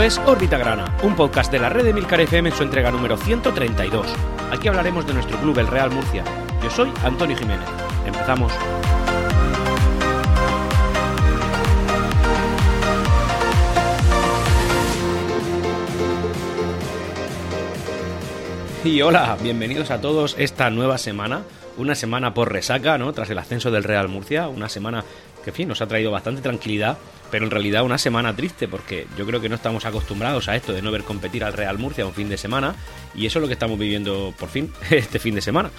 Es Órbita Grana, un podcast de la red de Milcar FM en su entrega número 132. Aquí hablaremos de nuestro club, el Real Murcia. Yo soy Antonio Jiménez. Empezamos. Y hola, bienvenidos a todos esta nueva semana, una semana por resaca, ¿no? Tras el ascenso del Real Murcia, una semana que, en fin, nos ha traído bastante tranquilidad, pero en realidad una semana triste, porque yo creo que no estamos acostumbrados a esto de no ver competir al Real Murcia un fin de semana, y eso es lo que estamos viviendo por fin este fin de semana.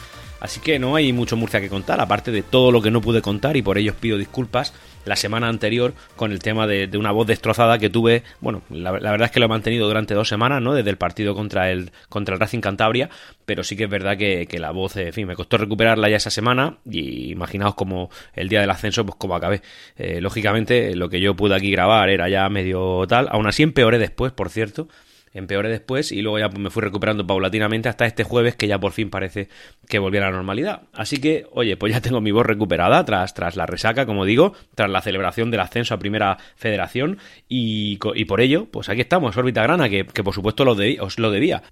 Así que no hay mucho Murcia que contar, aparte de todo lo que no pude contar y por ello os pido disculpas la semana anterior con el tema de, una voz destrozada que tuve. Bueno, la, verdad es que lo he mantenido durante dos semanas, ¿no? Desde el partido contra el, contra el Racing Cantabria, pero sí que es verdad que, la voz, en fin, me costó recuperarla ya esa semana y imaginaos como el día del ascenso, pues como acabé. Eh, lógicamente, lo que yo pude aquí grabar era ya medio tal, aún así empeoré después, por cierto empeoré después y luego ya me fui recuperando paulatinamente hasta este jueves que ya por fin parece que volví a la normalidad. Así que, oye, pues ya tengo mi voz recuperada tras, tras la resaca, como digo, tras la celebración del ascenso a Primera Federación y, por ello, pues aquí estamos, órbita grana, que, por supuesto lo os lo debía.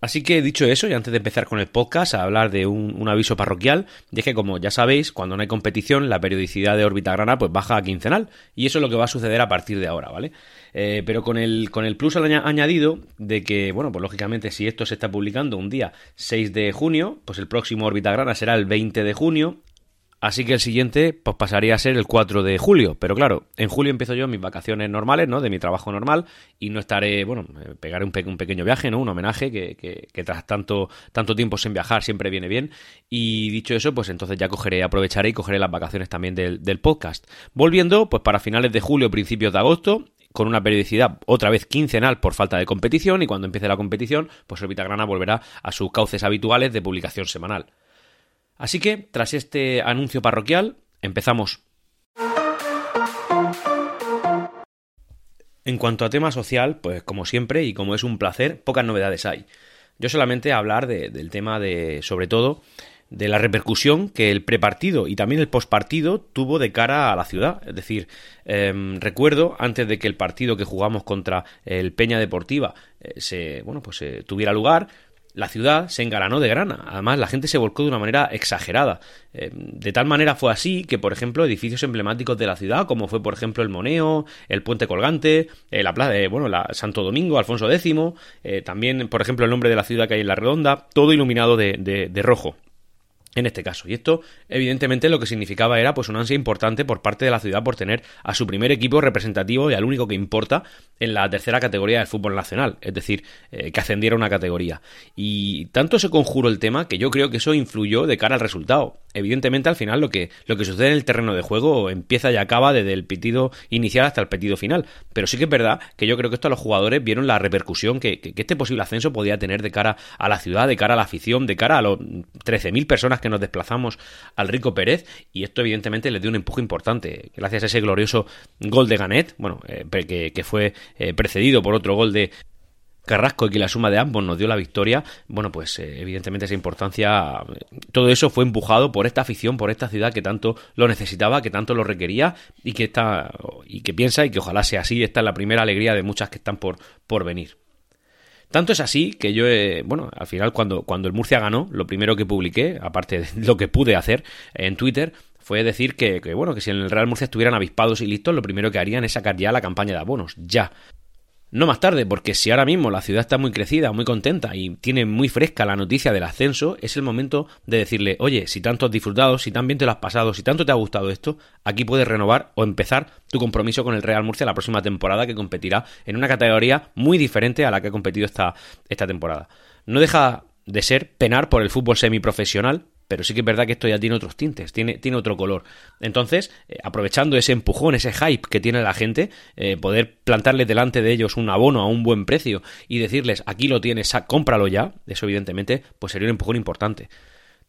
Así que dicho eso, y antes de empezar con el podcast, a hablar de un, aviso parroquial, dije como ya sabéis, cuando no hay competición, la periodicidad de órbita grana pues baja a quincenal, y eso es lo que va a suceder a partir de ahora, ¿vale? Eh, pero con el, con el plus añadido de que, bueno, pues lógicamente si esto se está publicando un día 6 de junio, pues el próximo órbita grana será el 20 de junio, Así que el siguiente pues pasaría a ser el 4 de julio. Pero claro, en julio empiezo yo mis vacaciones normales, ¿no? De mi trabajo normal. Y no estaré, bueno, pegaré un, un pequeño viaje, ¿no? Un homenaje que, que, tras tanto, tanto tiempo sin viajar siempre viene bien. Y dicho eso, pues entonces ya cogeré, aprovecharé y cogeré las vacaciones también del, del podcast. Volviendo, pues para finales de julio, principios de agosto, con una periodicidad otra vez quincenal por falta de competición y cuando empiece la competición, pues el Grana volverá a sus cauces habituales de publicación semanal. Así que, tras este anuncio parroquial, empezamos. En cuanto a tema social, pues como siempre y como es un placer, pocas novedades hay. Yo solamente hablar del tema de, sobre todo, de la repercusión que el prepartido y también el postpartido tuvo de cara a la ciudad. Es decir, em, recuerdo antes de que el partido que jugamos contra el Peña Deportiva eh, se, bueno, pues eh, tuviera lugar, la ciudad se engalanó de grana. Además, la gente se volcó de una manera exagerada. Eh, de tal manera fue así que, por ejemplo, edificios emblemáticos de la ciudad, como fue, por ejemplo, el Moneo, el Puente Colgante, eh, la plaza, de, bueno, la Santo Domingo, Alfonso X, eh, también, por ejemplo, el nombre de la ciudad que hay en la Redonda, todo iluminado de, de rojo en este caso. Y esto, evidentemente, lo que significaba era pues una ansia importante por parte de la ciudad por tener a su primer equipo representativo y al único que importa en la tercera categoría del fútbol nacional, es decir, eh, que ascendiera una categoría. Y tanto se conjuró el tema que yo creo que eso influyó de cara al resultado. Evidentemente, al final, lo que, lo que sucede en el terreno de juego empieza y acaba desde el pitido inicial hasta el pitido final. Pero sí que es verdad que yo creo que esto a los jugadores vieron la repercusión que, este posible ascenso podía tener de cara a la ciudad, de cara a la afición, de cara a los 13.000 personas que nos desplazamos al Rico Pérez y esto evidentemente le dio un empuje importante gracias a ese glorioso gol de Ganet, bueno, eh, que, fue eh, precedido por otro gol de Carrasco y que la suma de ambos nos dio la victoria, bueno, pues eh, evidentemente esa importancia, todo eso fue empujado por esta afición, por esta ciudad que tanto lo necesitaba, que tanto lo requería y que está y que piensa y que ojalá sea así, esta es la primera alegría de muchas que están por, por venir. Tanto es así que yo, bueno, al final cuando, cuando el Murcia ganó, lo primero que publiqué, aparte de lo que pude hacer en Twitter, fue decir que, que, bueno, que si en el Real Murcia estuvieran avispados y listos, lo primero que harían es sacar ya la campaña de abonos, ya. No más tarde, porque si ahora mismo la ciudad está muy crecida, muy contenta y tiene muy fresca la noticia del ascenso, es el momento de decirle, oye, si tanto has disfrutado, si tan bien te lo has pasado, si tanto te ha gustado esto, aquí puedes renovar o empezar tu compromiso con el Real Murcia la próxima temporada que competirá en una categoría muy diferente a la que ha competido esta, esta temporada. No deja de ser penar por el fútbol semiprofesional, pero sí que es verdad que esto ya tiene otros tintes, tiene, tiene otro color. Entonces, eh, aprovechando ese empujón, ese hype que tiene la gente, eh, poder plantarles delante de ellos un abono a un buen precio y decirles, aquí lo tienes, cómpralo ya, eso evidentemente, pues sería un empujón importante.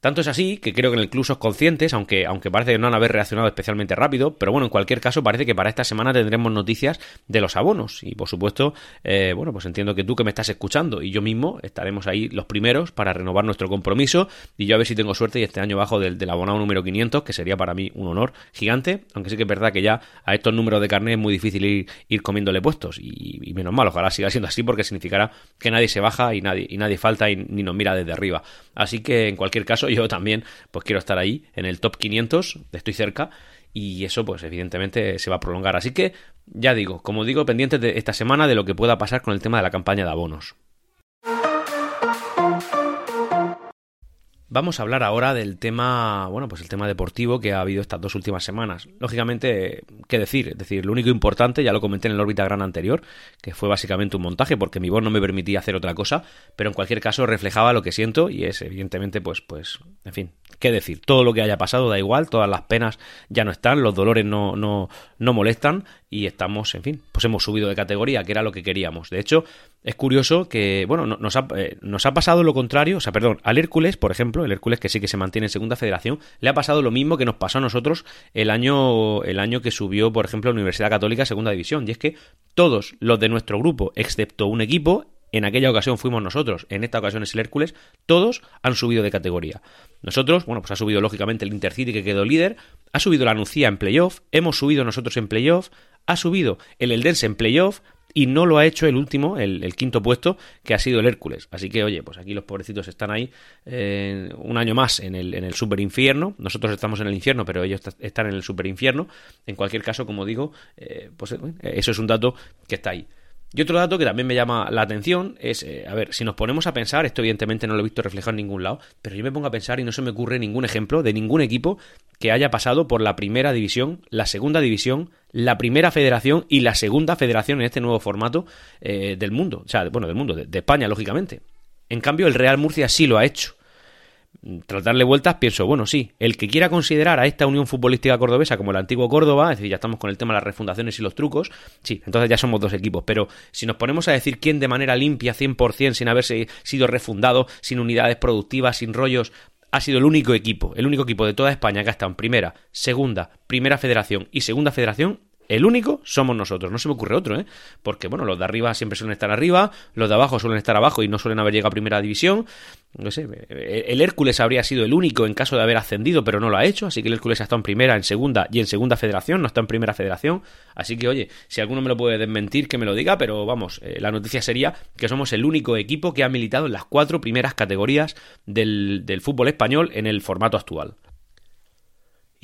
Tanto es así que creo que en el club sos conscientes, aunque, aunque parece que no han haber reaccionado especialmente rápido, pero bueno, en cualquier caso parece que para esta semana tendremos noticias de los abonos. Y por supuesto, eh, bueno, pues entiendo que tú que me estás escuchando y yo mismo estaremos ahí los primeros para renovar nuestro compromiso y yo a ver si tengo suerte y este año bajo del, abonado número 500, que sería para mí un honor gigante, aunque sí que es verdad que ya a estos números de carnet es muy difícil ir, ir comiéndole puestos y, menos mal, ojalá siga siendo así porque significará que nadie se baja y nadie, y nadie falta y ni nos mira desde arriba. Así que en cualquier caso yo también pues quiero estar ahí en el top 500, estoy cerca y eso pues evidentemente se va a prolongar. Así que ya digo, como digo, pendientes de esta semana de lo que pueda pasar con el tema de la campaña de abonos. Vamos a hablar ahora del tema, bueno, pues el tema deportivo que ha habido estas dos últimas semanas. Lógicamente, ¿qué decir? Es decir, lo único importante, ya lo comenté en el órbita gran anterior, que fue básicamente un montaje, porque mi voz no me permitía hacer otra cosa, pero en cualquier caso reflejaba lo que siento y es evidentemente, pues, pues, en fin, ¿qué decir? Todo lo que haya pasado da igual, todas las penas ya no están, los dolores no, no, no molestan y estamos, en fin, pues hemos subido de categoría, que era lo que queríamos. De hecho, es curioso que, bueno, nos ha, eh, nos ha pasado lo contrario, o sea, perdón, al Hércules, por ejemplo, el Hércules que sí que se mantiene en segunda federación, le ha pasado lo mismo que nos pasó a nosotros el año, el año que subió, por ejemplo, la Universidad Católica segunda división, y es que todos los de nuestro grupo, excepto un equipo, en aquella ocasión fuimos nosotros, en esta ocasión es el Hércules, todos han subido de categoría. Nosotros, bueno, pues ha subido lógicamente el Intercity que quedó líder, ha subido la Nucía en playoff, hemos subido nosotros en playoff, ha subido el Eldense en playoff y no lo ha hecho el último, el, quinto puesto, que ha sido el Hércules. Así que, oye, pues aquí los pobrecitos están ahí eh, un año más en el, en el super infierno. Nosotros estamos en el infierno, pero ellos están en el super infierno. En cualquier caso, como digo, eh, pues eh, eso es un dato que está ahí. Y otro dato que también me llama la atención es, eh, a ver, si nos ponemos a pensar, esto evidentemente no lo he visto reflejado en ningún lado, pero yo me pongo a pensar y no se me ocurre ningún ejemplo de ningún equipo que haya pasado por la primera división, la segunda división, la primera federación y la segunda federación en este nuevo formato eh, del mundo, o sea, bueno, del mundo, de España, lógicamente. En cambio, el Real Murcia sí lo ha hecho tras darle vueltas, pienso, bueno, sí, el que quiera considerar a esta Unión Futbolística Cordobesa como el antiguo Córdoba, es decir, ya estamos con el tema de las refundaciones y los trucos, sí, entonces ya somos dos equipos, pero si nos ponemos a decir quién de manera limpia, 100%, sin haberse sido refundado, sin unidades productivas, sin rollos, ha sido el único equipo, el único equipo de toda España que ha estado en primera, segunda, primera federación y segunda federación, el único somos nosotros, no se me ocurre otro, ¿eh? Porque, bueno, los de arriba siempre suelen estar arriba, los de abajo suelen estar abajo y no suelen haber llegado a primera división. No sé, el Hércules habría sido el único en caso de haber ascendido, pero no lo ha hecho, así que el Hércules ha estado en primera, en segunda y en segunda federación, no está en primera federación. Así que, oye, si alguno me lo puede desmentir, que me lo diga, pero vamos, eh, la noticia sería que somos el único equipo que ha militado en las cuatro primeras categorías del, del fútbol español en el formato actual.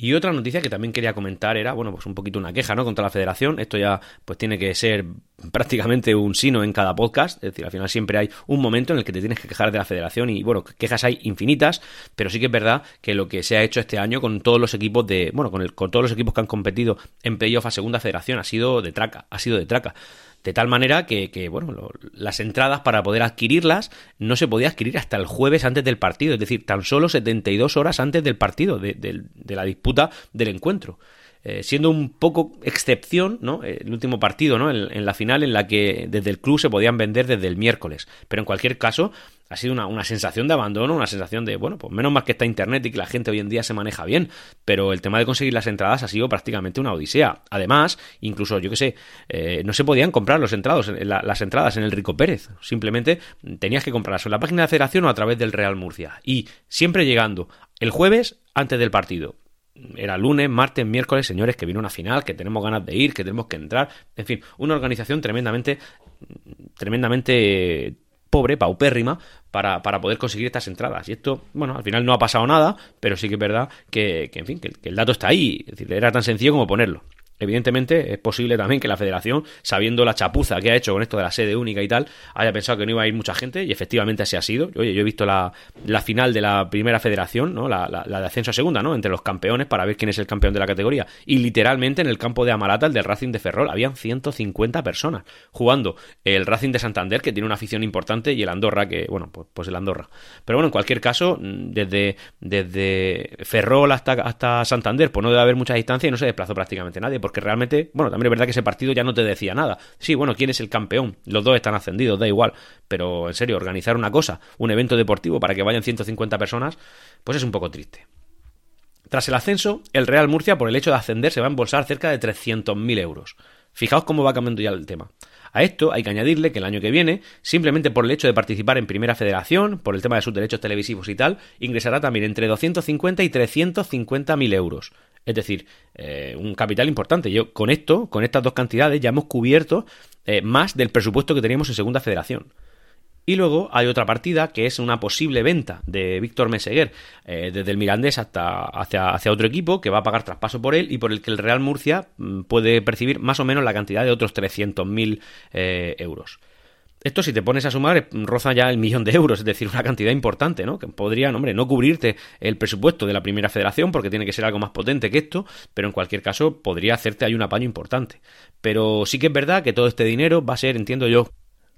Y otra noticia que también quería comentar era, bueno, pues un poquito una queja, ¿no? Contra la federación. Esto ya, pues tiene que ser prácticamente un sino en cada podcast. Es decir, al final siempre hay un momento en el que te tienes que quejar de la federación y, bueno, quejas hay infinitas, pero sí que es verdad que lo que se ha hecho este año con todos los equipos de, bueno, con, el, con todos los equipos que han competido en playoff a segunda federación ha sido de traca, ha sido de traca. De tal manera que, bueno, las entradas para poder adquirirlas no se podía adquirir hasta el jueves antes del partido, es decir, tan solo 72 horas antes del partido, de, de la disputa del encuentro. Eh, siendo un poco excepción, ¿no? El último partido, ¿no? En, la final en la que desde el club se podían vender desde el miércoles. Pero en cualquier caso, ha sido una, sensación de abandono, una sensación de, bueno, pues menos mal que está internet y que la gente hoy en día se maneja bien. Pero el tema de conseguir las entradas ha sido prácticamente una odisea. Además, incluso, yo que sé, eh, no se podían comprar los entrados, las entradas en el Rico Pérez. Simplemente tenías que comprarlas en la página de la federación o a través del Real Murcia. Y siempre llegando el jueves antes del partido era lunes, martes, miércoles, señores, que viene una final, que tenemos ganas de ir, que tenemos que entrar. En fin, una organización tremendamente, tremendamente pobre, paupérrima, para, para, poder conseguir estas entradas. Y esto, bueno, al final no ha pasado nada, pero sí que es verdad que, en fin, que, el dato está ahí. Era tan sencillo como ponerlo. Evidentemente es posible también que la federación, sabiendo la chapuza que ha hecho con esto de la sede única y tal, haya pensado que no iba a ir mucha gente y efectivamente así ha sido. Oye, yo he visto la, la final de la primera federación, ¿no? La, la, de ascenso a segunda, ¿no? Entre los campeones para ver quién es el campeón de la categoría. Y literalmente en el campo de Amarata, el del Racing de Ferrol, habían 150 personas jugando el Racing de Santander, que tiene una afición importante, y el Andorra, que, bueno, pues, pues el Andorra. Pero bueno, en cualquier caso, desde, desde Ferrol hasta, hasta Santander, pues no debe haber mucha distancia y no se desplazó prácticamente nadie porque realmente, bueno, también es verdad que ese partido ya no te decía nada. Sí, bueno, ¿quién es el campeón? Los dos están ascendidos, da igual, pero en serio, organizar una cosa, un evento deportivo para que vayan 150 personas, pues es un poco triste. Tras el ascenso, el Real Murcia, por el hecho de ascender, se va a embolsar cerca de 300.000 euros. Fijaos cómo va cambiando ya el tema. A esto hay que añadirle que el año que viene, simplemente por el hecho de participar en Primera Federación, por el tema de sus derechos televisivos y tal, ingresará también entre 250 y 350 mil euros. Es decir, eh, un capital importante. Yo con esto, con estas dos cantidades, ya hemos cubierto eh, más del presupuesto que teníamos en Segunda Federación. Y luego hay otra partida que es una posible venta de Víctor Meseguer eh, desde el Mirandés hasta hacia, hacia, otro equipo que va a pagar traspaso por él y por el que el Real Murcia mm, puede percibir más o menos la cantidad de otros 300.000 eh, euros. Esto, si te pones a sumar, roza ya el millón de euros, es decir, una cantidad importante, ¿no? Que podría, hombre, no cubrirte el presupuesto de la primera federación, porque tiene que ser algo más potente que esto, pero en cualquier caso podría hacerte ahí un apaño importante. Pero sí que es verdad que todo este dinero va a ser, entiendo yo,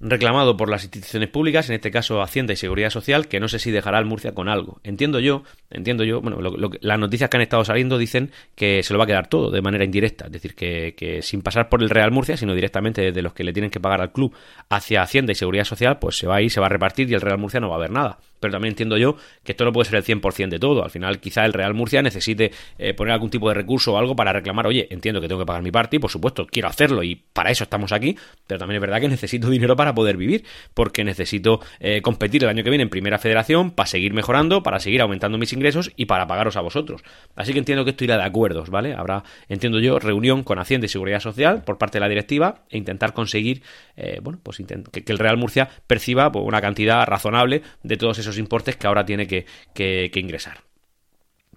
reclamado por las instituciones públicas, en este caso Hacienda y Seguridad Social, que no sé si dejará al Murcia con algo. Entiendo yo, entiendo yo, bueno, las noticias que han estado saliendo dicen que se lo va a quedar todo de manera indirecta, es decir, que, que, sin pasar por el Real Murcia, sino directamente desde los que le tienen que pagar al club hacia Hacienda y Seguridad Social, pues se va a ir, se va a repartir y el Real Murcia no va a ver nada pero también entiendo yo que esto no puede ser el 100% de todo. Al final, quizá el Real Murcia necesite eh, poner algún tipo de recurso o algo para reclamar, oye, entiendo que tengo que pagar mi parte y por supuesto quiero hacerlo y para eso estamos aquí, pero también es verdad que necesito dinero para poder vivir, porque necesito eh, competir el año que viene en Primera Federación para seguir mejorando, para seguir aumentando mis ingresos y para pagaros a vosotros. Así que entiendo que esto irá de acuerdos, ¿vale? Habrá, entiendo yo, reunión con Hacienda y Seguridad Social por parte de la directiva e intentar conseguir, eh, bueno, pues que, el Real Murcia perciba pues, una cantidad razonable de todos esos importes que ahora tiene que, ingresar.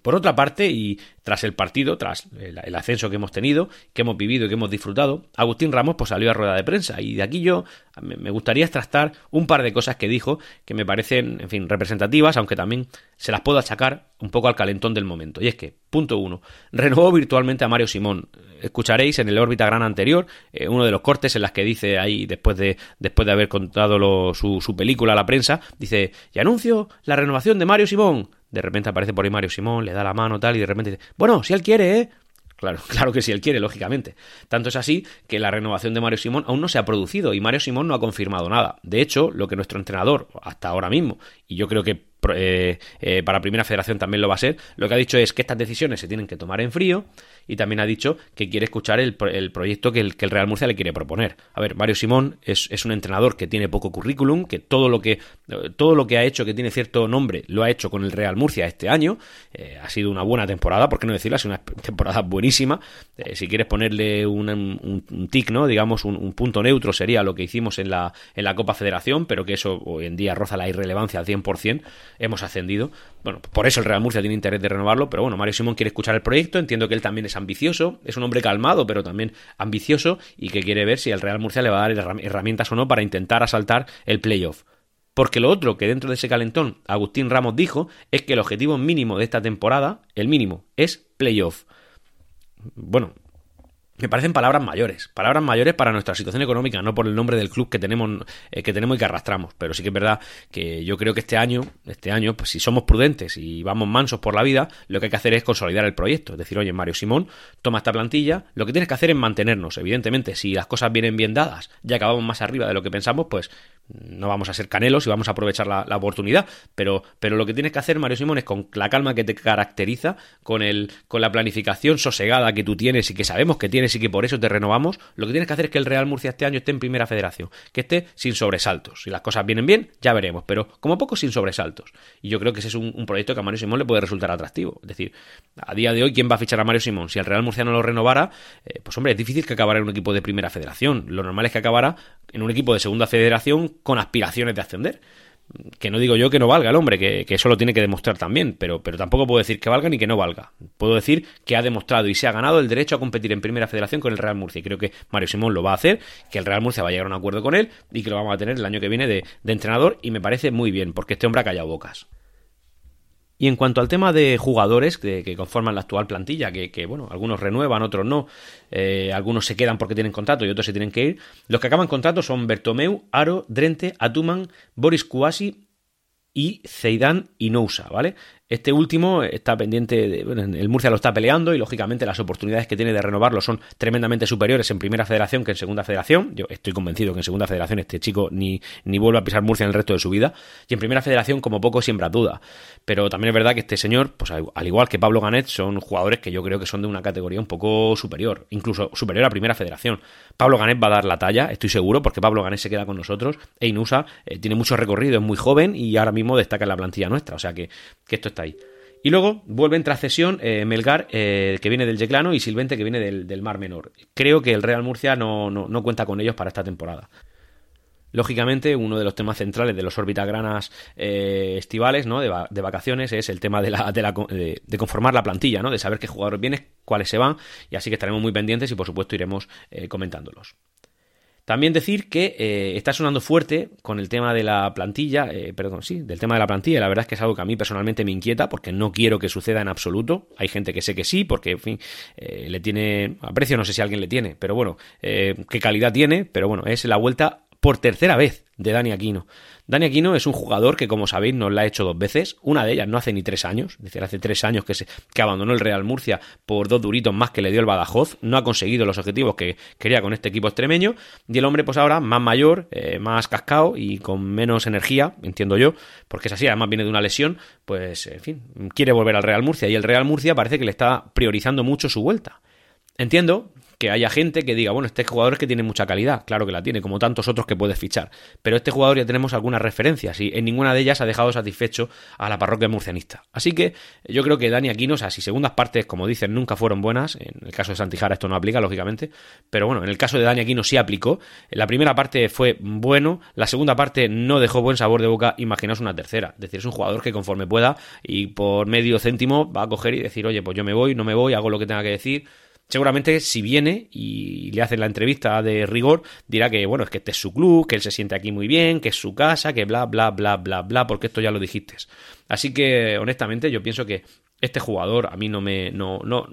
Por otra parte, y tras el partido, tras el, ascenso que hemos tenido, que hemos vivido y que hemos disfrutado, Agustín Ramos pues, salió a rueda de prensa y de aquí yo me gustaría extractar un par de cosas que dijo que me parecen, en fin, representativas, aunque también se las puedo achacar un poco al calentón del momento. Y es que, punto uno, renovó virtualmente a Mario Simón. Escucharéis en el órbita gran anterior eh, uno de los cortes en las que dice ahí, después de, después de haber contado su, su película a la prensa, dice, y anuncio la renovación de Mario Simón de repente aparece por ahí Mario Simón, le da la mano tal, y de repente dice, bueno, si él quiere, ¿eh? Claro, claro que si él quiere, lógicamente. Tanto es así que la renovación de Mario Simón aún no se ha producido y Mario Simón no ha confirmado nada. De hecho, lo que nuestro entrenador, hasta ahora mismo, y yo creo que eh, eh, para Primera Federación también lo va a ser, lo que ha dicho es que estas decisiones se tienen que tomar en frío y también ha dicho que quiere escuchar el, proyecto que el, Real Murcia le quiere proponer. A ver, Mario Simón es, un entrenador que tiene poco currículum, que todo lo que, todo lo que ha hecho que tiene cierto nombre lo ha hecho con el Real Murcia este año. Eh, ha sido una buena temporada, por qué no decirlo, ha sido una temporada buenísima. si quieres ponerle un, un, tic, ¿no? digamos, un, punto neutro sería lo que hicimos en la, en la Copa Federación, pero que eso hoy en día roza la irrelevancia al 100% hemos ascendido. Bueno, por eso el Real Murcia tiene interés de renovarlo, pero bueno, Mario Simón quiere escuchar el proyecto, entiendo que él también es ambicioso, es un hombre calmado, pero también ambicioso y que quiere ver si el Real Murcia le va a dar herramientas o no para intentar asaltar el playoff. Porque lo otro que dentro de ese calentón Agustín Ramos dijo es que el objetivo mínimo de esta temporada, el mínimo, es playoff. Bueno, me parecen palabras mayores, palabras mayores para nuestra situación económica, no por el nombre del club que tenemos, eh, que tenemos y que arrastramos. Pero sí que es verdad que yo creo que este año, este año, pues si somos prudentes y vamos mansos por la vida, lo que hay que hacer es consolidar el proyecto. Es decir, oye, Mario Simón, toma esta plantilla, lo que tienes que hacer es mantenernos. Evidentemente, si las cosas vienen bien dadas, ya acabamos más arriba de lo que pensamos, pues no vamos a ser canelos y vamos a aprovechar la, oportunidad, pero, pero lo que tienes que hacer, Mario Simón, es con la calma que te caracteriza, con, el, con la planificación sosegada que tú tienes y que sabemos que tienes y que por eso te renovamos, lo que tienes que hacer es que el Real Murcia este año esté en primera federación, que esté sin sobresaltos. Si las cosas vienen bien, ya veremos, pero como poco sin sobresaltos. Y yo creo que ese es un, proyecto que a Mario Simón le puede resultar atractivo. Es decir, a día de hoy, ¿quién va a fichar a Mario Simón? Si el Real Murcia no lo renovara, eh, pues hombre, es difícil que acabara en un equipo de primera federación. Lo normal es que acabara en un equipo de segunda federación con aspiraciones de ascender. Que no digo yo que no valga el hombre, que, eso lo tiene que demostrar también, pero, pero tampoco puedo decir que valga ni que no valga. Puedo decir que ha demostrado y se ha ganado el derecho a competir en primera federación con el Real Murcia. Y creo que Mario Simón lo va a hacer, que el Real Murcia va a llegar a un acuerdo con él y que lo vamos a tener el año que viene de, de entrenador. Y me parece muy bien, porque este hombre ha callado bocas. Y en cuanto al tema de jugadores que, conforman la actual plantilla, que, bueno, algunos renuevan, otros no, eh, algunos se quedan porque tienen contrato y otros se tienen que ir, los que acaban contrato son Bertomeu, Aro, Drente, Atuman, Boris Kouassi y Zeidan Inousa, ¿vale? Este último está pendiente, de, el Murcia lo está peleando y lógicamente las oportunidades que tiene de renovarlo son tremendamente superiores en Primera Federación que en Segunda Federación. Yo estoy convencido que en Segunda Federación este chico ni, ni vuelve a pisar Murcia en el resto de su vida. Y en Primera Federación como poco siembra duda. Pero también es verdad que este señor, pues al igual que Pablo Ganet, son jugadores que yo creo que son de una categoría un poco superior, incluso superior a Primera Federación. Pablo Ganet va a dar la talla, estoy seguro, porque Pablo Ganet se queda con nosotros e Inusa eh, tiene mucho recorrido, es muy joven y ahora mismo destaca en la plantilla nuestra. O sea que, que esto está Y luego vuelven tras cesión eh, Melgar, eh, que viene del Yeclano, y Silvente, que viene del, Mar Menor. Creo que el Real Murcia no, no, cuenta con ellos para esta temporada. Lógicamente, uno de los temas centrales de los orbitagranas eh, estivales, ¿no? De, vacaciones, es el tema de, la, de, de, conformar la plantilla, ¿no? De saber qué jugadores vienen, cuáles se van, y así que estaremos muy pendientes y por supuesto iremos comentándolos. También decir que eh, está sonando fuerte con el tema de la plantilla, eh, perdón, sí, del tema de la plantilla. La verdad es que es algo que a mí personalmente me inquieta porque no quiero que suceda en absoluto. Hay gente que sé que sí, porque, en fin, eh, le tiene aprecio, no sé si alguien le tiene, pero bueno, qué calidad tiene, pero bueno, es la vuelta por tercera vez de Dani Aquino. Dani Aquino es un jugador que, como sabéis, nos la ha hecho dos veces. Una de ellas no hace ni tres años, es decir, hace tres años que, se, abandonó el Real Murcia por dos duritos más que le dio el Badajoz. No ha conseguido los objetivos que quería con este equipo extremeño. Y el hombre, pues ahora, más mayor, eh, más cascado y con menos energía, entiendo yo, porque es así, además viene de una lesión, pues, en fin, quiere volver al Real Murcia. Y el Real Murcia parece que le está priorizando mucho su vuelta. Entiendo que haya gente que diga, bueno, este jugador es que tiene mucha calidad, claro que la tiene, como tantos otros que puedes fichar, pero este jugador ya tenemos algunas referencias y en ninguna de ellas ha dejado satisfecho a la parroquia murcianista. Así que yo creo que Dani Aquino, o sea, si segundas partes, como dicen, nunca fueron buenas, en el caso de Santijara esto no aplica, lógicamente, pero bueno, en el caso de Dani Aquino sí aplicó, la primera parte fue bueno, la segunda parte no dejó buen sabor de boca, imaginaos una tercera, es decir, es un jugador que conforme pueda y por medio céntimo va a coger y decir, oye, pues yo me voy, no me voy, hago lo que tenga que decir, seguramente si viene y le hacen la entrevista de rigor, dirá que, bueno, es que este es su club, que él se siente aquí muy bien, que es su casa, que bla, bla, bla, bla, bla, porque esto ya lo dijiste. Así que, honestamente, yo pienso que este jugador a mí no me, no, no,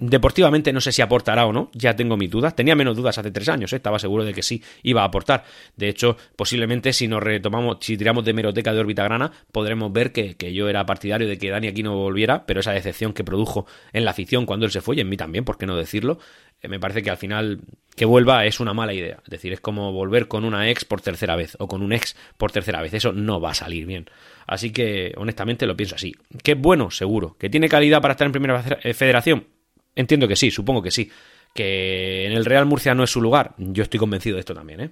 Deportivamente no sé si aportará o no, ya tengo mis dudas. Tenía menos dudas hace tres años, ¿eh? estaba seguro de que sí iba a aportar. De hecho, posiblemente si nos retomamos, si tiramos de meroteca de órbita grana, podremos ver que, yo era partidario de que Dani aquí no volviera, pero esa decepción que produjo en la afición cuando él se fue, y en mí también, ¿por qué no decirlo? Eh, me parece que al final que vuelva es una mala idea. Es decir, es como volver con una ex por tercera vez o con un ex por tercera vez. Eso no va a salir bien. Así que, honestamente, lo pienso así. ¿Que es bueno? Seguro. ¿Que tiene calidad para estar en primera federación? Entiendo que sí, supongo que sí. Que en el Real Murcia no es su lugar. Yo estoy convencido de esto también, ¿eh?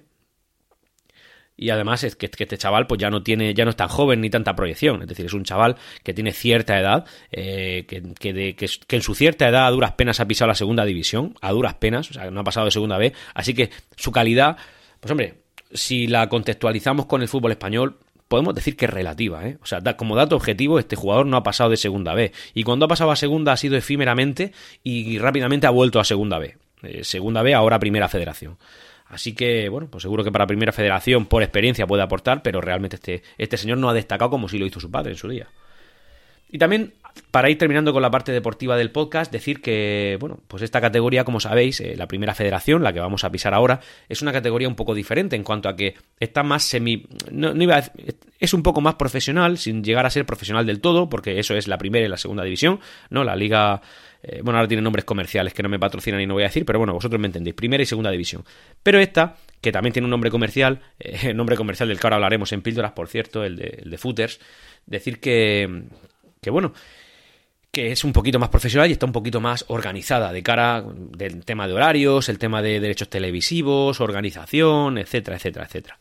Y además es que, este chaval pues ya no tiene, ya no es tan joven ni tanta proyección. Es decir, es un chaval que tiene cierta edad, eh, que, que, que, en su cierta edad a duras penas ha pisado la segunda división, a duras penas, o sea, no ha pasado de segunda B. Así que su calidad, pues hombre, si la contextualizamos con el fútbol español, podemos decir que es relativa. ¿eh? O sea, como dato objetivo, este jugador no ha pasado de segunda B. Y cuando ha pasado a segunda ha sido efímeramente y rápidamente ha vuelto a segunda B. Eh, segunda B, ahora primera federación. Así que, bueno, pues seguro que para primera federación, por experiencia, puede aportar, pero realmente este, este señor no ha destacado como si lo hizo su padre en su día. Y también, para ir terminando con la parte deportiva del podcast, decir que, bueno, pues esta categoría, como sabéis, eh, la primera federación, la que vamos a pisar ahora, es una categoría un poco diferente en cuanto a que está más semi. No, iba es un poco más profesional, sin llegar a ser profesional del todo, porque eso es la primera y la segunda división, ¿no? La liga. Eh, bueno, ahora tiene nombres comerciales que no me patrocinan y no voy a decir, pero bueno, vosotros me entendéis, primera y segunda división. Pero esta, que también tiene un nombre comercial, eh, nombre comercial del que ahora hablaremos en píldoras, por cierto, el de, el de Footers, decir que, que bueno, que es un poquito más profesional y está un poquito más organizada de cara del tema de horarios, el tema de derechos televisivos, organización, etcétera, etcétera, etcétera.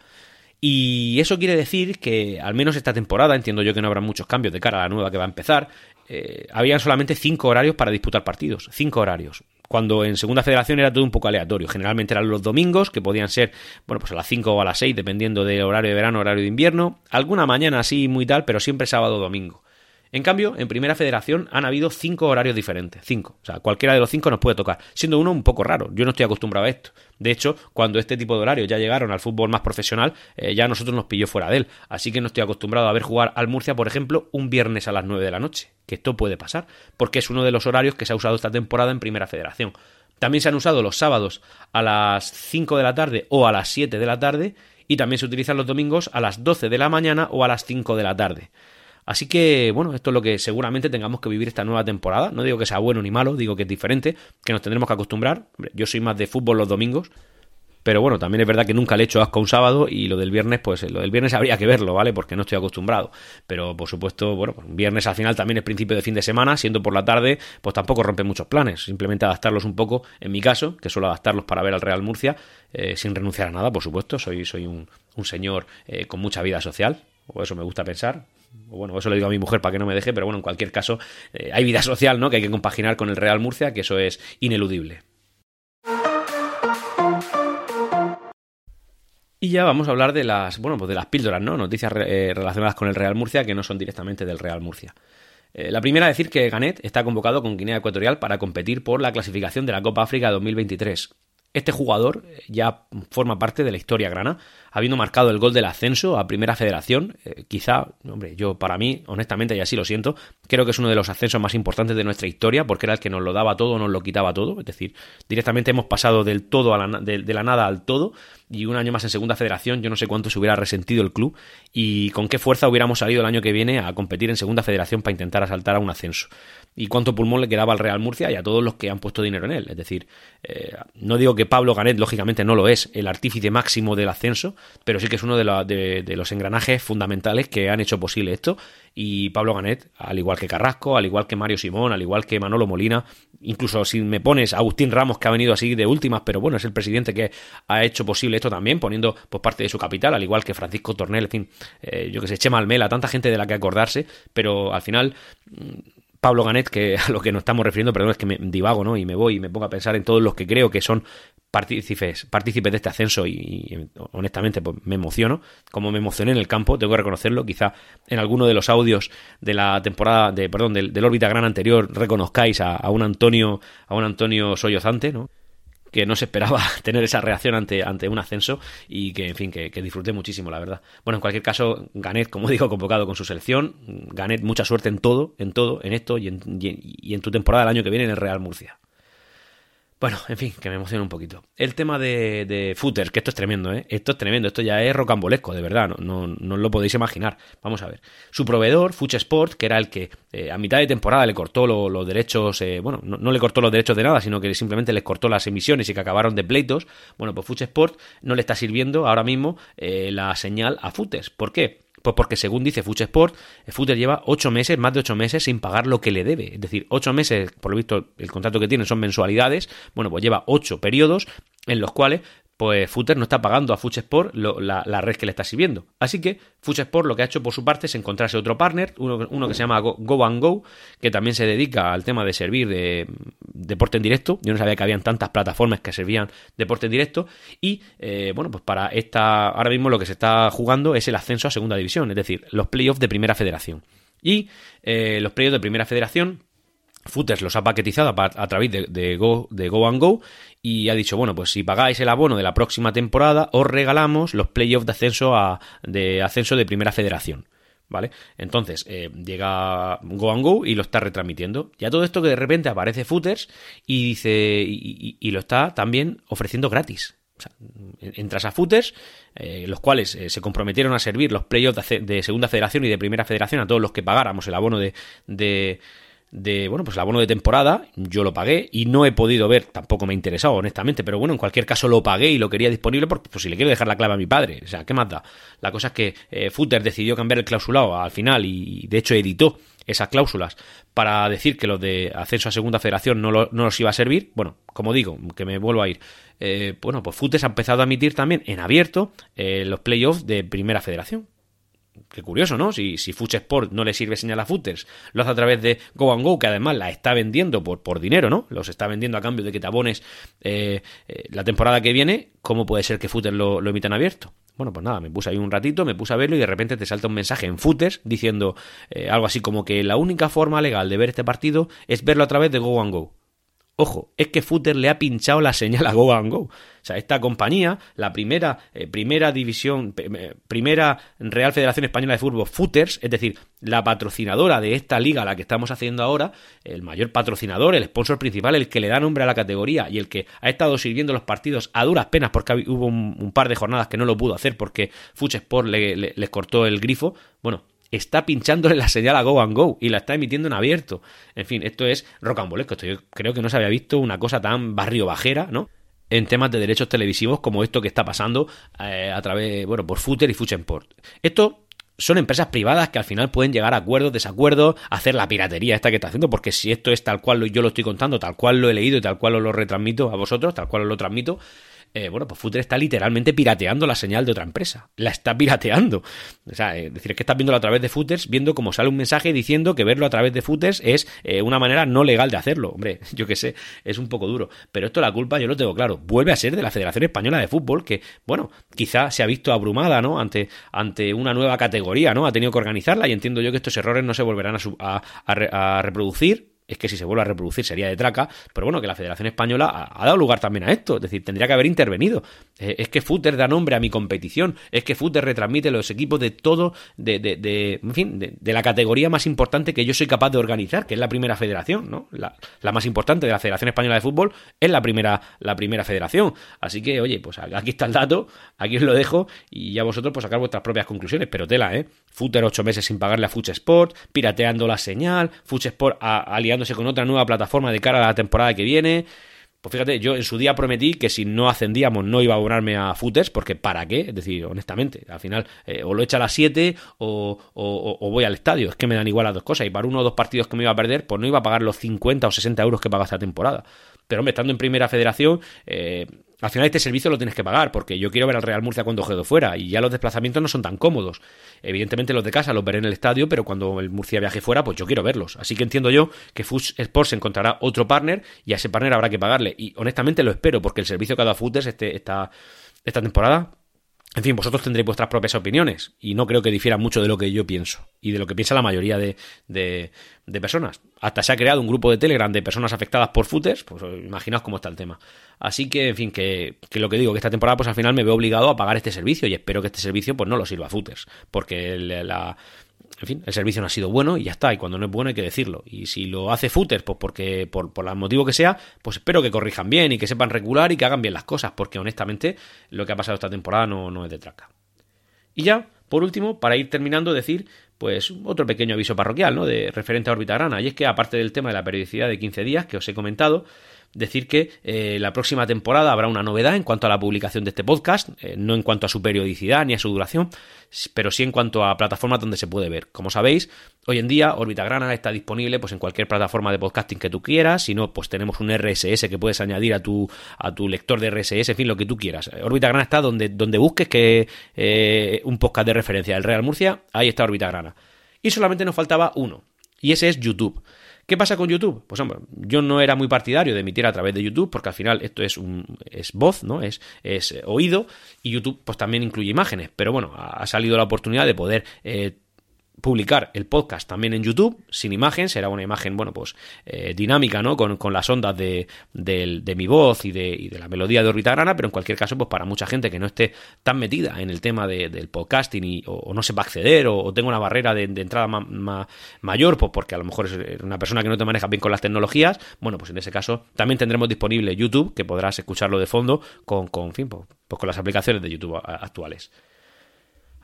Y eso quiere decir que, al menos esta temporada, entiendo yo que no habrá muchos cambios de cara a la nueva que va a empezar, eh, habían solamente cinco horarios para disputar partidos. Cinco horarios. Cuando en Segunda Federación era todo un poco aleatorio. Generalmente eran los domingos, que podían ser, bueno, pues a las 5 o a las 6, dependiendo del horario de verano, horario de invierno. Alguna mañana así, muy tal, pero siempre sábado o domingo. En cambio, en Primera Federación han habido cinco horarios diferentes. Cinco. O sea, cualquiera de los cinco nos puede tocar. Siendo uno un poco raro. Yo no estoy acostumbrado a esto. De hecho, cuando este tipo de horarios ya llegaron al fútbol más profesional, eh, ya nosotros nos pilló fuera de él. Así que no estoy acostumbrado a ver jugar al Murcia, por ejemplo, un viernes a las 9 de la noche. Que esto puede pasar. Porque es uno de los horarios que se ha usado esta temporada en Primera Federación. También se han usado los sábados a las 5 de la tarde o a las 7 de la tarde. Y también se utilizan los domingos a las 12 de la mañana o a las 5 de la tarde. Así que, bueno, esto es lo que seguramente tengamos que vivir esta nueva temporada. No digo que sea bueno ni malo, digo que es diferente, que nos tendremos que acostumbrar. Yo soy más de fútbol los domingos, pero bueno, también es verdad que nunca le he hecho asco un sábado y lo del viernes, pues lo del viernes habría que verlo, ¿vale? Porque no estoy acostumbrado. Pero por supuesto, bueno, pues viernes al final también es principio de fin de semana, siendo por la tarde, pues tampoco rompe muchos planes. Simplemente adaptarlos un poco, en mi caso, que suelo adaptarlos para ver al Real Murcia, eh, sin renunciar a nada, por supuesto. Soy, soy un, señor eh, con mucha vida social, o eso me gusta pensar. Bueno, eso le digo a mi mujer para que no me deje, pero bueno, en cualquier caso, eh, hay vida social, ¿no? Que hay que compaginar con el Real Murcia, que eso es ineludible. Y ya vamos a hablar de las, bueno, pues de las píldoras, ¿no? Noticias eh, relacionadas con el Real Murcia que no son directamente del Real Murcia. Eh, la primera, decir que Ganet está convocado con Guinea Ecuatorial para competir por la clasificación de la Copa África 2023. Este jugador ya forma parte de la historia grana, habiendo marcado el gol del ascenso a Primera Federación, eh, quizá, hombre, yo para mí, honestamente, y así lo siento, creo que es uno de los ascensos más importantes de nuestra historia, porque era el que nos lo daba todo, nos lo quitaba todo, es decir, directamente hemos pasado del todo a de, la nada al todo, y un año más en Segunda Federación, yo no sé cuánto se hubiera resentido el club, y con qué fuerza hubiéramos salido el año que viene a competir en Segunda Federación para intentar asaltar a un ascenso. Y cuánto pulmón le quedaba al Real Murcia y a todos los que han puesto dinero en él. Es decir, eh, no digo que Pablo Ganet, lógicamente, no lo es, el artífice máximo del ascenso, pero sí que es uno de, los engranajes fundamentales que han hecho posible esto. Y Pablo Ganet, al igual que Carrasco, al igual que Mario Simón, al igual que Manolo Molina, incluso si me pones Agustín Ramos, que ha venido así de últimas, pero bueno, es el presidente que ha hecho posible esto también, poniendo pues, parte de su capital, al igual que Francisco Tornel, en fin, eh, yo que sé, Chema Almela, tanta gente de la que acordarse, pero al final Pablo Ganet, que a lo que nos estamos refiriendo, perdón, es que me divago, ¿no? Y me voy y me pongo a pensar en todos los que creo que son partícipes, partícipes de este ascenso y, honestamente pues me emociono, como me emocioné en el campo, tengo que reconocerlo, quizá en alguno de los audios de la temporada, de, perdón, del, del órbita gran anterior reconozcáis a, a, un Antonio, a un Antonio Sollozante, ¿no? Que no se esperaba tener esa reacción ante, ante un ascenso y que, en fin, que, disfruté muchísimo, la verdad. Bueno, en cualquier caso, Ganet, como digo, convocado con su selección. Ganet, mucha suerte en todo, en todo, en esto y en, y en tu temporada el año que viene en el Real Murcia. Bueno, en fin, que me emociona un poquito. El tema de, de footers, que esto es tremendo, ¿eh? Esto es tremendo, esto ya es rocambolesco, de verdad, no, no, lo podéis imaginar. Vamos a ver. Su proveedor, Fuch Sport, que era el que eh, a mitad de temporada le cortó los derechos, eh, bueno, no, le cortó los derechos de nada, sino que simplemente les cortó las emisiones y que acabaron de pleitos. Bueno, pues Fuch Sport no le está sirviendo ahora mismo eh, la señal a Footers. ¿Por qué? Pues porque según dice Fuch Sport, Futter lleva ocho meses, más de ocho meses sin pagar lo que le debe. Es decir, ocho meses, por lo visto, el contrato que tiene son mensualidades. Bueno, pues lleva ocho periodos en los cuales pues Footer no está pagando a Fuch Sport la, red que le está sirviendo. Así que Fuch Sport lo que ha hecho por su parte es encontrarse otro partner, uno, que se llama Go, and Go, que también se dedica al tema de servir de deporte en directo. Yo no sabía que habían tantas plataformas que servían deporte en directo. Y eh, bueno, pues para esta, ahora mismo lo que se está jugando es el ascenso a segunda división, es decir, los playoffs de primera federación. Y eh, los playoffs de primera federación Footers los ha paquetizado a, través de, Go, de Go and Go y ha dicho, bueno, pues si pagáis el abono de la próxima temporada, os regalamos los playoffs de ascenso, a, de ascenso de primera federación. ¿Vale? Entonces, eh, llega Go and Go y lo está retransmitiendo. Ya todo esto que de repente aparece Footers y dice. y, lo está también ofreciendo gratis. O sea, entras a Footers, eh, los cuales eh, se comprometieron a servir los playoffs de, de, segunda federación y de primera federación a todos los que pagáramos el abono de de, bueno, pues el abono de temporada, yo lo pagué y no he podido ver, tampoco me ha interesado, honestamente, pero bueno, en cualquier caso lo pagué y lo quería disponible porque pues, si le quiero dejar la clave a mi padre, o sea, ¿qué más da? La cosa es que eh, Footer decidió cambiar el clausulado al final y de hecho editó esas cláusulas para decir que los de acceso a segunda federación no, no los iba a servir, bueno, como digo, que me vuelvo a ir, eh, bueno, pues Footer ha empezado a emitir también en abierto eh, los playoffs de primera federación qué curioso, ¿no? Si, si Fuch Sport no le sirve señal a Footers, lo hace a través de Go and Go, que además la está vendiendo por, por dinero, ¿no? Los está vendiendo a cambio de que te abones eh, eh, la temporada que viene, ¿cómo puede ser que Footers lo, lo emitan abierto? Bueno, pues nada, me puse ahí un ratito, me puse a verlo y de repente te salta un mensaje en Footers diciendo eh, algo así como que la única forma legal de ver este partido es verlo a través de Go and Go. Ojo, es que Footer le ha pinchado la señal a Go and Go. O sea, esta compañía, la primera, eh, primera división, primera Real Federación Española de Fútbol, Footers, es decir, la patrocinadora de esta liga, la que estamos haciendo ahora, el mayor patrocinador, el sponsor principal, el que le da nombre a la categoría y el que ha estado sirviendo los partidos a duras penas porque hubo un, par de jornadas que no lo pudo hacer porque Fuch Sport le, les cortó el grifo. Bueno, está pinchándole la señal a Go and Go y la está emitiendo en abierto. En fin, esto es rocambolesco. Esto yo creo que no se había visto una cosa tan barrio bajera, ¿no? en temas de derechos televisivos como esto que está pasando eh, a través, bueno, por Footer y Fuchenport. Esto son empresas privadas que al final pueden llegar a acuerdos, desacuerdos, hacer la piratería esta que está haciendo, porque si esto es tal cual yo lo estoy contando, tal cual lo he leído y tal cual os lo retransmito a vosotros, tal cual os lo transmito, eh, bueno, pues Footer está literalmente pirateando la señal de otra empresa. La está pirateando. O sea, es decir, es que estás viéndolo a través de Footers, viendo cómo sale un mensaje diciendo que verlo a través de Footers es eh, una manera no legal de hacerlo. Hombre, yo qué sé, es un poco duro. Pero esto la culpa, yo lo tengo claro, vuelve a ser de la Federación Española de Fútbol, que, bueno, quizá se ha visto abrumada, ¿no? Ante, ante una nueva categoría, ¿no? Ha tenido que organizarla y entiendo yo que estos errores no se volverán a reproducir es que si se vuelve a reproducir sería de traca, pero bueno, que la Federación Española ha, dado lugar también a esto, es decir, tendría que haber intervenido. Eh, es que Footer da nombre a mi competición, es que Footer retransmite los equipos de todo, de, de, de en fin, de, la categoría más importante que yo soy capaz de organizar, que es la primera federación, ¿no? La, más importante de la Federación Española de Fútbol es la primera, la primera federación. Así que, oye, pues aquí está el dato, aquí os lo dejo y ya vosotros pues sacar vuestras propias conclusiones, pero tela, ¿eh? Footer ocho meses sin pagarle a Fuch Sport, pirateando la señal, Fuch Sport con otra nueva plataforma de cara a la temporada que viene. Pues fíjate, yo en su día prometí que si no ascendíamos no iba a abonarme a footers, porque ¿para qué? Es decir, honestamente, al final eh, o lo echa a las 7 o, o, voy al estadio. Es que me dan igual las dos cosas. Y para uno o dos partidos que me iba a perder, pues no iba a pagar los 50 o 60 euros que paga esta temporada. Pero hombre, estando en primera federación, eh, al final este servicio lo tienes que pagar, porque yo quiero ver al Real Murcia cuando juego fuera, y ya los desplazamientos no son tan cómodos. Evidentemente los de casa los veré en el estadio, pero cuando el Murcia viaje fuera, pues yo quiero verlos. Así que entiendo yo que Fush Sports encontrará otro partner, y a ese partner habrá que pagarle. Y honestamente lo espero, porque el servicio que ha dado Footers este, esta, temporada en fin, vosotros tendréis vuestras propias opiniones y no creo que difiera mucho de lo que yo pienso y de lo que piensa la mayoría de, personas. Hasta se ha creado un grupo de Telegram de personas afectadas por footers, pues imaginaos cómo está el tema. Así que, en fin, que, lo que digo, que esta temporada pues al final me veo obligado a pagar este servicio y espero que este servicio pues no lo sirva a footers, porque la, en fin, el servicio no ha sido bueno y ya está. Y cuando no es bueno hay que decirlo. Y si lo hace Footer, pues porque, por, por el motivo que sea, pues espero que corrijan bien y que sepan regular y que hagan bien las cosas, porque honestamente lo que ha pasado esta temporada no, no es de traca. Y ya, por último, para ir terminando, decir, pues otro pequeño aviso parroquial, ¿no? De referente a órbita grana. Y es que aparte del tema de la periodicidad de 15 días que os he comentado, decir que eh, la próxima temporada habrá una novedad en cuanto a la publicación de este podcast, eh, no en cuanto a su periodicidad ni a su duración, pero sí en cuanto a plataformas donde se puede ver. Como sabéis, hoy en día Orbita Grana está disponible pues en cualquier plataforma de podcasting que tú quieras, si no, pues tenemos un RSS que puedes añadir a tu, a tu lector de RSS, en fin, lo que tú quieras. Orbita Grana está donde, donde busques que eh, un podcast de referencia del Real Murcia, ahí está Orbita Grana. Y solamente nos faltaba uno, y ese es YouTube. ¿Qué pasa con YouTube? Pues hombre, yo no era muy partidario de emitir a través de YouTube, porque al final esto es un es voz, ¿no? Es, es oído, y YouTube pues también incluye imágenes. Pero bueno, ha salido la oportunidad de poder eh, publicar el podcast también en YouTube, sin imagen, será una imagen, bueno, pues eh, dinámica, ¿no? Con, las ondas de, mi voz y de, la melodía de órbita grana, pero en cualquier caso, pues para mucha gente que no esté tan metida en el tema del podcasting y, o, no sepa acceder o, tenga una barrera de, entrada mayor, pues porque a lo mejor es una persona que no te maneja bien con las tecnologías, bueno, pues en ese caso también tendremos disponible YouTube, que podrás escucharlo de fondo con, con, fin, pues, pues con las aplicaciones de YouTube actuales.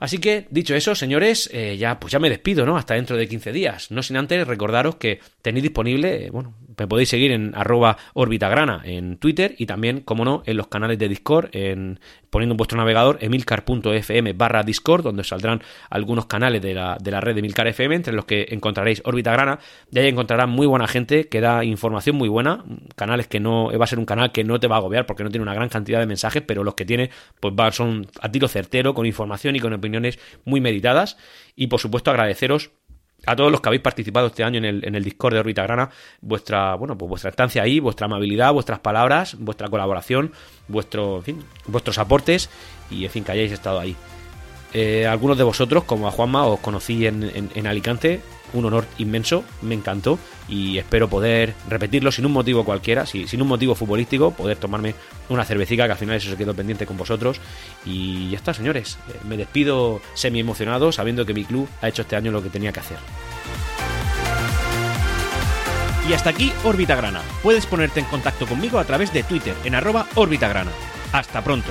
Así que, dicho eso, señores, eh, ya, pues ya me despido, ¿no? Hasta dentro de 15 días. No sin antes recordaros que tenéis disponible, eh, bueno, me podéis seguir en arroba orbitagrana en Twitter y también, como no, en los canales de Discord, en, poniendo en vuestro navegador emilcar.fm barra Discord, donde saldrán algunos canales de la, de la red de Emilcar FM, entre los que encontraréis Orbitagrana. De ahí encontrarán muy buena gente que da información muy buena, canales que no, va a ser un canal que no te va a agobiar porque no tiene una gran cantidad de mensajes, pero los que tiene, pues son a tiro certero, con información y con opiniones muy meditadas. Y por supuesto agradeceros a todos los que habéis participado este año en el, en el Discord de Orbita Grana, vuestra, bueno, pues vuestra estancia ahí, vuestra amabilidad, vuestras palabras, vuestra colaboración, vuestro, fin, vuestros aportes y en fin que hayáis estado ahí. Eh, algunos de vosotros, como a Juanma, os conocí en, en, Alicante, un honor inmenso, me encantó y espero poder repetirlo sin un motivo cualquiera, sin un motivo futbolístico, poder tomarme una cervecita que al final eso se quedó pendiente con vosotros y ya está, señores, eh, me despido semi emocionado sabiendo que mi club ha hecho este año lo que tenía que hacer. Y hasta aquí Órbita Grana. Puedes ponerte en contacto conmigo a través de Twitter en arroba Grana. Hasta pronto.